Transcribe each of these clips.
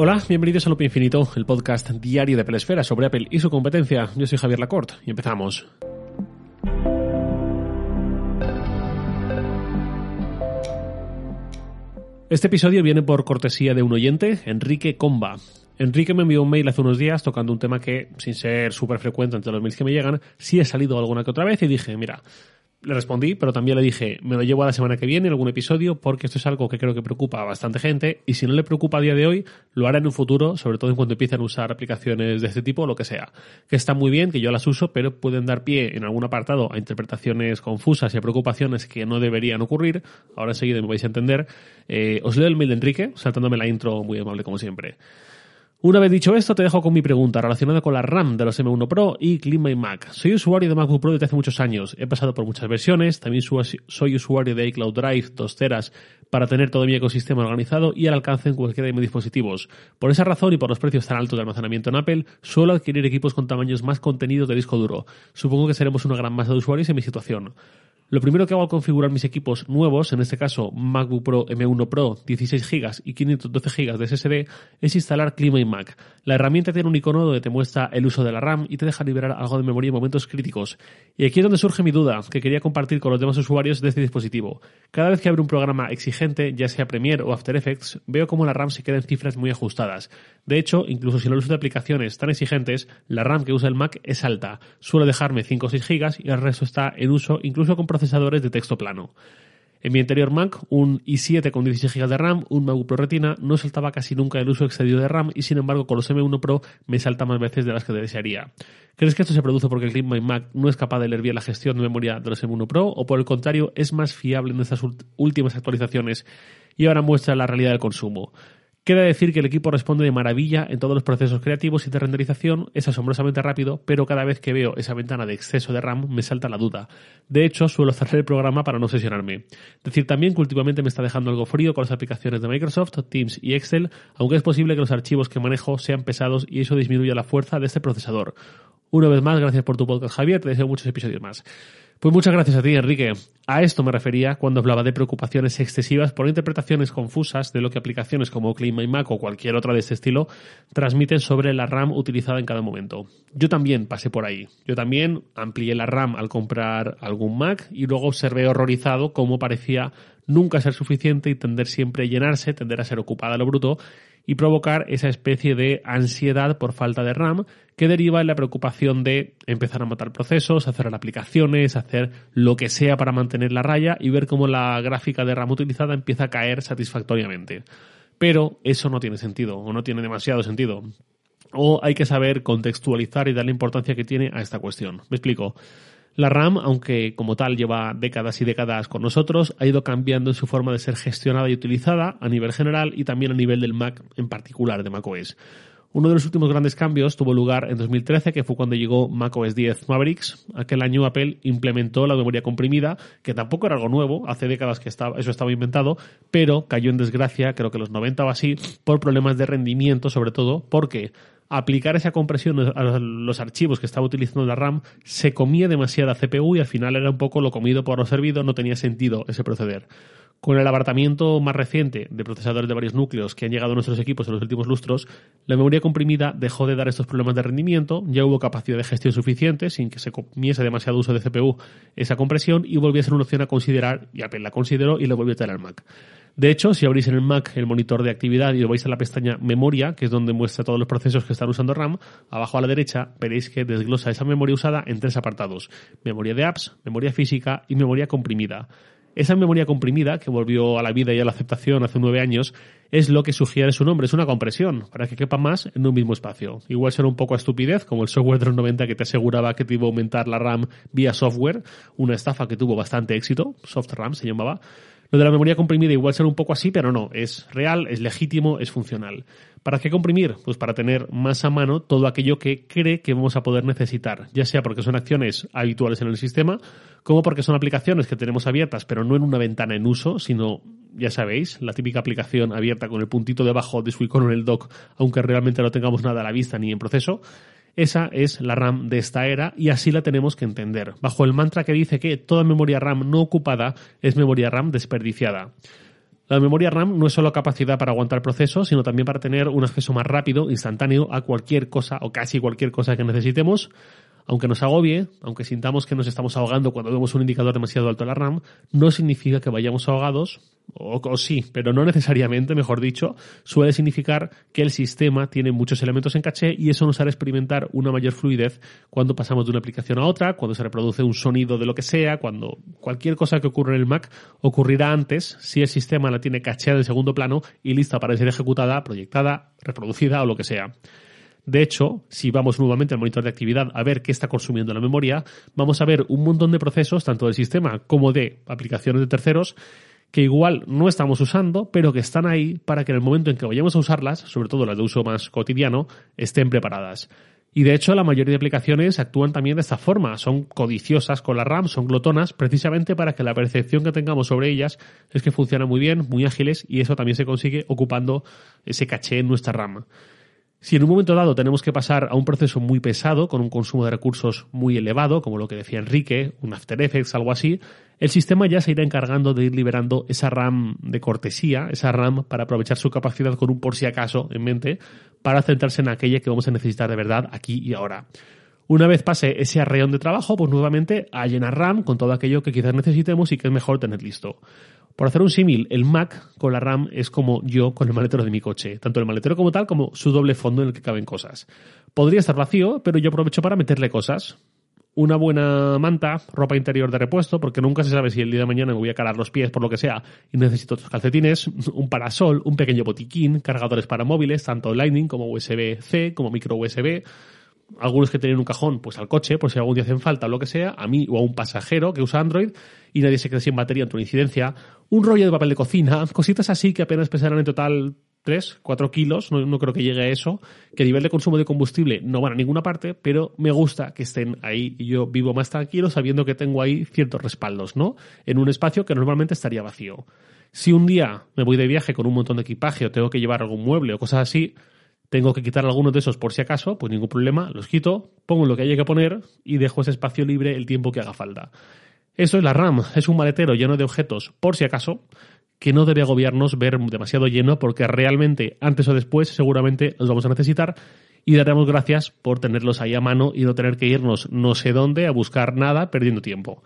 Hola, bienvenidos a Loop Infinito, el podcast diario de Pelesfera sobre Apple y su competencia. Yo soy Javier Lacorte y empezamos. Este episodio viene por cortesía de un oyente, Enrique Comba. Enrique me envió un mail hace unos días tocando un tema que, sin ser súper frecuente entre los mails que me llegan, sí he salido alguna que otra vez y dije, mira, le respondí, pero también le dije, me lo llevo a la semana que viene en algún episodio porque esto es algo que creo que preocupa a bastante gente y si no le preocupa a día de hoy, lo hará en un futuro, sobre todo en cuanto empiecen a usar aplicaciones de este tipo o lo que sea. Que está muy bien, que yo las uso, pero pueden dar pie en algún apartado a interpretaciones confusas y a preocupaciones que no deberían ocurrir. Ahora enseguida me vais a entender. Eh, os leo el mail de Enrique, saltándome la intro muy amable como siempre. Una vez dicho esto, te dejo con mi pregunta relacionada con la RAM de los M1 Pro y Clean Mac. Soy usuario de MacBook Pro desde hace muchos años. He pasado por muchas versiones. También soy usuario de iCloud Drive, 2 teras, para tener todo mi ecosistema organizado y al alcance en cualquiera de mis dispositivos. Por esa razón y por los precios tan altos de almacenamiento en Apple, suelo adquirir equipos con tamaños más contenidos de disco duro. Supongo que seremos una gran masa de usuarios en mi situación. Lo primero que hago al configurar mis equipos nuevos, en este caso MacBook Pro M1 Pro 16 GB y 512 GB de SSD, es instalar Mac. La herramienta tiene un icono donde te muestra el uso de la RAM y te deja liberar algo de memoria en momentos críticos. Y aquí es donde surge mi duda, que quería compartir con los demás usuarios de este dispositivo. Cada vez que abro un programa exigente, ya sea Premiere o After Effects, veo como la RAM se queda en cifras muy ajustadas. De hecho, incluso si no uso de aplicaciones tan exigentes, la RAM que usa el Mac es alta. Suelo dejarme 5 o 6 GB y el resto está en uso incluso con procesadores de texto plano. En mi anterior Mac, un i7 con 16 GB de RAM, un MacBook Pro Retina, no saltaba casi nunca el uso excedido de RAM y sin embargo con los M1 Pro me salta más veces de las que desearía. ¿Crees que esto se produce porque el My Mac no es capaz de leer bien la gestión de memoria de los M1 Pro o por el contrario es más fiable en estas últimas actualizaciones y ahora muestra la realidad del consumo? Queda decir que el equipo responde de maravilla en todos los procesos creativos y de renderización, es asombrosamente rápido, pero cada vez que veo esa ventana de exceso de RAM me salta la duda. De hecho, suelo cerrar el programa para no obsesionarme. Decir también que últimamente me está dejando algo frío con las aplicaciones de Microsoft, Teams y Excel, aunque es posible que los archivos que manejo sean pesados y eso disminuya la fuerza de este procesador. Una vez más, gracias por tu podcast, Javier. Te deseo muchos episodios más. Pues muchas gracias a ti, Enrique. A esto me refería cuando hablaba de preocupaciones excesivas por interpretaciones confusas de lo que aplicaciones como Mac o cualquier otra de este estilo transmiten sobre la RAM utilizada en cada momento. Yo también pasé por ahí. Yo también amplié la RAM al comprar algún Mac y luego observé horrorizado cómo parecía nunca ser suficiente y tender siempre a llenarse, tender a ser ocupada lo bruto y provocar esa especie de ansiedad por falta de RAM que deriva en la preocupación de empezar a matar procesos, hacer aplicaciones, hacer lo que sea para mantener la raya y ver cómo la gráfica de RAM utilizada empieza a caer satisfactoriamente. Pero eso no tiene sentido o no tiene demasiado sentido. O hay que saber contextualizar y dar la importancia que tiene a esta cuestión. Me explico. La RAM, aunque como tal lleva décadas y décadas con nosotros, ha ido cambiando en su forma de ser gestionada y utilizada a nivel general y también a nivel del Mac en particular de macOS. Uno de los últimos grandes cambios tuvo lugar en 2013, que fue cuando llegó macOS 10 Mavericks. Aquel año Apple implementó la memoria comprimida, que tampoco era algo nuevo, hace décadas que eso estaba inventado, pero cayó en desgracia, creo que los 90 o así, por problemas de rendimiento, sobre todo, porque aplicar esa compresión a los archivos que estaba utilizando la RAM se comía demasiada CPU y al final era un poco lo comido por lo servido, no tenía sentido ese proceder. Con el abaratamiento más reciente de procesadores de varios núcleos que han llegado a nuestros equipos en los últimos lustros, la memoria comprimida dejó de dar estos problemas de rendimiento, ya hubo capacidad de gestión suficiente sin que se comiese demasiado uso de CPU esa compresión y volvió a ser una opción a considerar, y Apple la consideró y lo volvió a traer al Mac. De hecho, si abrís en el Mac el monitor de actividad y lo vais a la pestaña Memoria, que es donde muestra todos los procesos que están usando RAM, abajo a la derecha veréis que desglosa esa memoria usada en tres apartados. Memoria de apps, memoria física y memoria comprimida. Esa memoria comprimida, que volvió a la vida y a la aceptación hace nueve años, es lo que sugiere su nombre, es una compresión, para que quepa más en un mismo espacio. Igual será un poco estupidez, como el software de los 90 que te aseguraba que te iba a aumentar la RAM vía software, una estafa que tuvo bastante éxito, SoftRAM se llamaba, lo de la memoria comprimida igual será un poco así, pero no, es real, es legítimo, es funcional. ¿Para qué comprimir? Pues para tener más a mano todo aquello que cree que vamos a poder necesitar, ya sea porque son acciones habituales en el sistema, como porque son aplicaciones que tenemos abiertas, pero no en una ventana en uso, sino, ya sabéis, la típica aplicación abierta con el puntito debajo de su icono en el dock, aunque realmente no tengamos nada a la vista ni en proceso. Esa es la RAM de esta era y así la tenemos que entender, bajo el mantra que dice que toda memoria RAM no ocupada es memoria RAM desperdiciada. La memoria RAM no es solo capacidad para aguantar procesos, sino también para tener un acceso más rápido, instantáneo, a cualquier cosa o casi cualquier cosa que necesitemos. Aunque nos agobie, aunque sintamos que nos estamos ahogando cuando vemos un indicador demasiado alto en la RAM, no significa que vayamos ahogados, o, sí, pero no necesariamente, mejor dicho, suele significar que el sistema tiene muchos elementos en caché y eso nos hará experimentar una mayor fluidez cuando pasamos de una aplicación a otra, cuando se reproduce un sonido de lo que sea, cuando cualquier cosa que ocurra en el Mac ocurrirá antes si el sistema la tiene cacheada en segundo plano y lista para ser ejecutada, proyectada, reproducida o lo que sea. De hecho, si vamos nuevamente al monitor de actividad a ver qué está consumiendo la memoria, vamos a ver un montón de procesos, tanto del sistema como de aplicaciones de terceros, que igual no estamos usando, pero que están ahí para que en el momento en que vayamos a usarlas, sobre todo las de uso más cotidiano, estén preparadas. Y de hecho, la mayoría de aplicaciones actúan también de esta forma. Son codiciosas con la RAM, son glotonas, precisamente para que la percepción que tengamos sobre ellas es que funcionan muy bien, muy ágiles, y eso también se consigue ocupando ese caché en nuestra RAM. Si en un momento dado tenemos que pasar a un proceso muy pesado, con un consumo de recursos muy elevado, como lo que decía Enrique, un After Effects, algo así, el sistema ya se irá encargando de ir liberando esa RAM de cortesía, esa RAM para aprovechar su capacidad con un por si acaso en mente, para centrarse en aquella que vamos a necesitar de verdad aquí y ahora. Una vez pase ese arreón de trabajo, pues nuevamente a llenar RAM con todo aquello que quizás necesitemos y que es mejor tener listo. Por hacer un símil, el Mac con la RAM es como yo con el maletero de mi coche, tanto el maletero como tal como su doble fondo en el que caben cosas. Podría estar vacío, pero yo aprovecho para meterle cosas. Una buena manta, ropa interior de repuesto, porque nunca se sabe si el día de mañana me voy a calar los pies por lo que sea y necesito otros calcetines, un parasol, un pequeño botiquín, cargadores para móviles, tanto Lightning como USB-C, como micro USB, algunos que tienen un cajón, pues al coche, por si algún día hacen falta o lo que sea, a mí o a un pasajero que usa Android y nadie se queda sin batería en tu incidencia, un rollo de papel de cocina, cositas así que apenas pesarán en total 3, 4 kilos, no, creo que llegue a eso, que a nivel de consumo de combustible no van a ninguna parte, pero me gusta que estén ahí y yo vivo más tranquilo sabiendo que tengo ahí ciertos respaldos, ¿no? En un espacio que normalmente estaría vacío. Si un día me voy de viaje con un montón de equipaje o tengo que llevar algún mueble o cosas así, tengo que quitar algunos de esos por si acaso, pues ningún problema, los quito, pongo lo que haya que poner y dejo ese espacio libre el tiempo que haga falta. Eso es la RAM, es un maletero lleno de objetos por si acaso, que no debe agobiarnos ver demasiado lleno porque realmente antes o después seguramente los vamos a necesitar y daremos gracias por tenerlos ahí a mano y no tener que irnos no sé dónde a buscar nada perdiendo tiempo.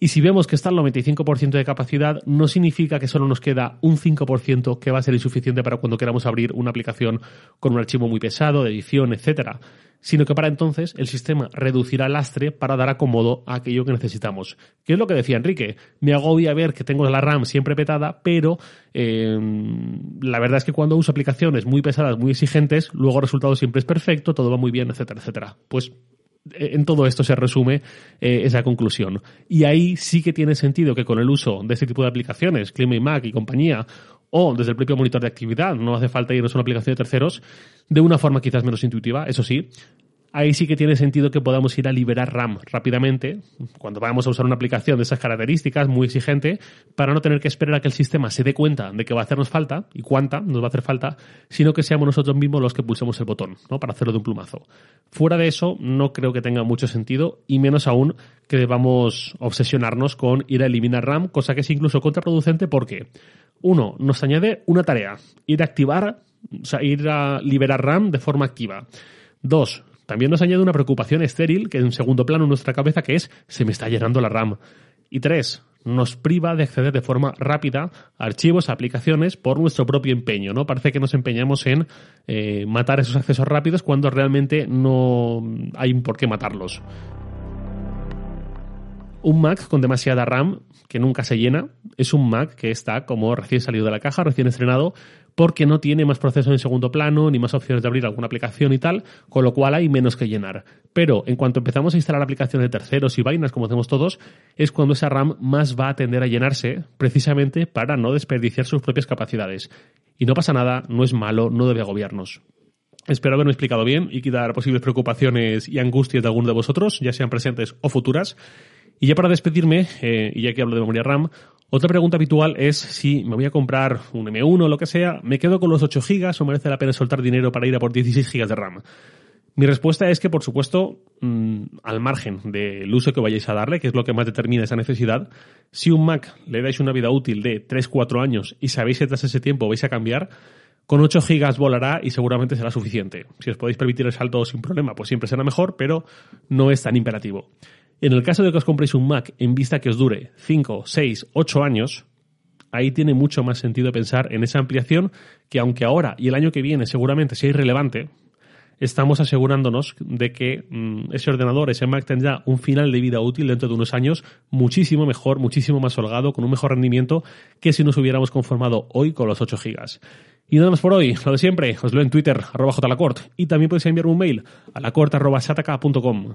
Y si vemos que está al 95% de capacidad, no significa que solo nos queda un 5% que va a ser insuficiente para cuando queramos abrir una aplicación con un archivo muy pesado, de edición, etcétera sino que para entonces el sistema reducirá el lastre para dar acomodo a aquello que necesitamos. ¿Qué es lo que decía Enrique? Me agobia ver que tengo la RAM siempre petada, pero eh, la verdad es que cuando uso aplicaciones muy pesadas, muy exigentes, luego el resultado siempre es perfecto, todo va muy bien, etcétera, etcétera. Pues en todo esto se resume eh, esa conclusión. Y ahí sí que tiene sentido que con el uso de este tipo de aplicaciones, Clima y Mac y compañía, o desde el propio monitor de actividad, no hace falta irnos a una aplicación de terceros, de una forma quizás menos intuitiva, eso sí, ahí sí que tiene sentido que podamos ir a liberar RAM rápidamente cuando vamos a usar una aplicación de esas características muy exigente para no tener que esperar a que el sistema se dé cuenta de que va a hacernos falta y cuánta nos va a hacer falta, sino que seamos nosotros mismos los que pulsemos el botón ¿no? para hacerlo de un plumazo. Fuera de eso, no creo que tenga mucho sentido y menos aún que debamos obsesionarnos con ir a eliminar RAM, cosa que es incluso contraproducente porque, uno, nos añade una tarea, ir a activar, o sea, ir a liberar RAM de forma activa. Dos, también nos añade una preocupación estéril que en segundo plano en nuestra cabeza que es se me está llenando la RAM. Y tres, nos priva de acceder de forma rápida a archivos, a aplicaciones por nuestro propio empeño, ¿no? Parece que nos empeñamos en eh, matar esos accesos rápidos cuando realmente no hay por qué matarlos. Un Mac con demasiada RAM que nunca se llena es un Mac que está como recién salido de la caja, recién estrenado, porque no tiene más procesos en segundo plano ni más opciones de abrir alguna aplicación y tal, con lo cual hay menos que llenar. Pero en cuanto empezamos a instalar aplicaciones de terceros y vainas, como hacemos todos, es cuando esa RAM más va a tender a llenarse, precisamente para no desperdiciar sus propias capacidades. Y no pasa nada, no es malo, no debe agobiarnos. Espero haberme explicado bien y quitar posibles preocupaciones y angustias de alguno de vosotros, ya sean presentes o futuras. Y ya para despedirme, eh, y ya que hablo de memoria RAM, otra pregunta habitual es si me voy a comprar un M1 o lo que sea, ¿me quedo con los 8 GB o merece la pena soltar dinero para ir a por 16 GB de RAM? Mi respuesta es que, por supuesto, mm, al margen del uso que vayáis a darle, que es lo que más determina esa necesidad, si un Mac le dais una vida útil de 3-4 años y sabéis que tras ese tiempo vais a cambiar, con 8 gigas volará y seguramente será suficiente. Si os podéis permitir el salto sin problema, pues siempre será mejor, pero no es tan imperativo. En el caso de que os compréis un Mac en vista que os dure 5, 6, 8 años, ahí tiene mucho más sentido pensar en esa ampliación que aunque ahora y el año que viene seguramente sea irrelevante, estamos asegurándonos de que mm, ese ordenador, ese Mac tendrá un final de vida útil dentro de unos años muchísimo mejor, muchísimo más holgado, con un mejor rendimiento que si nos hubiéramos conformado hoy con los 8 gigas. Y nada más por hoy, lo de siempre, os leo en Twitter, arroba jlacort, y también podéis enviar un mail a lacort.sataka.com.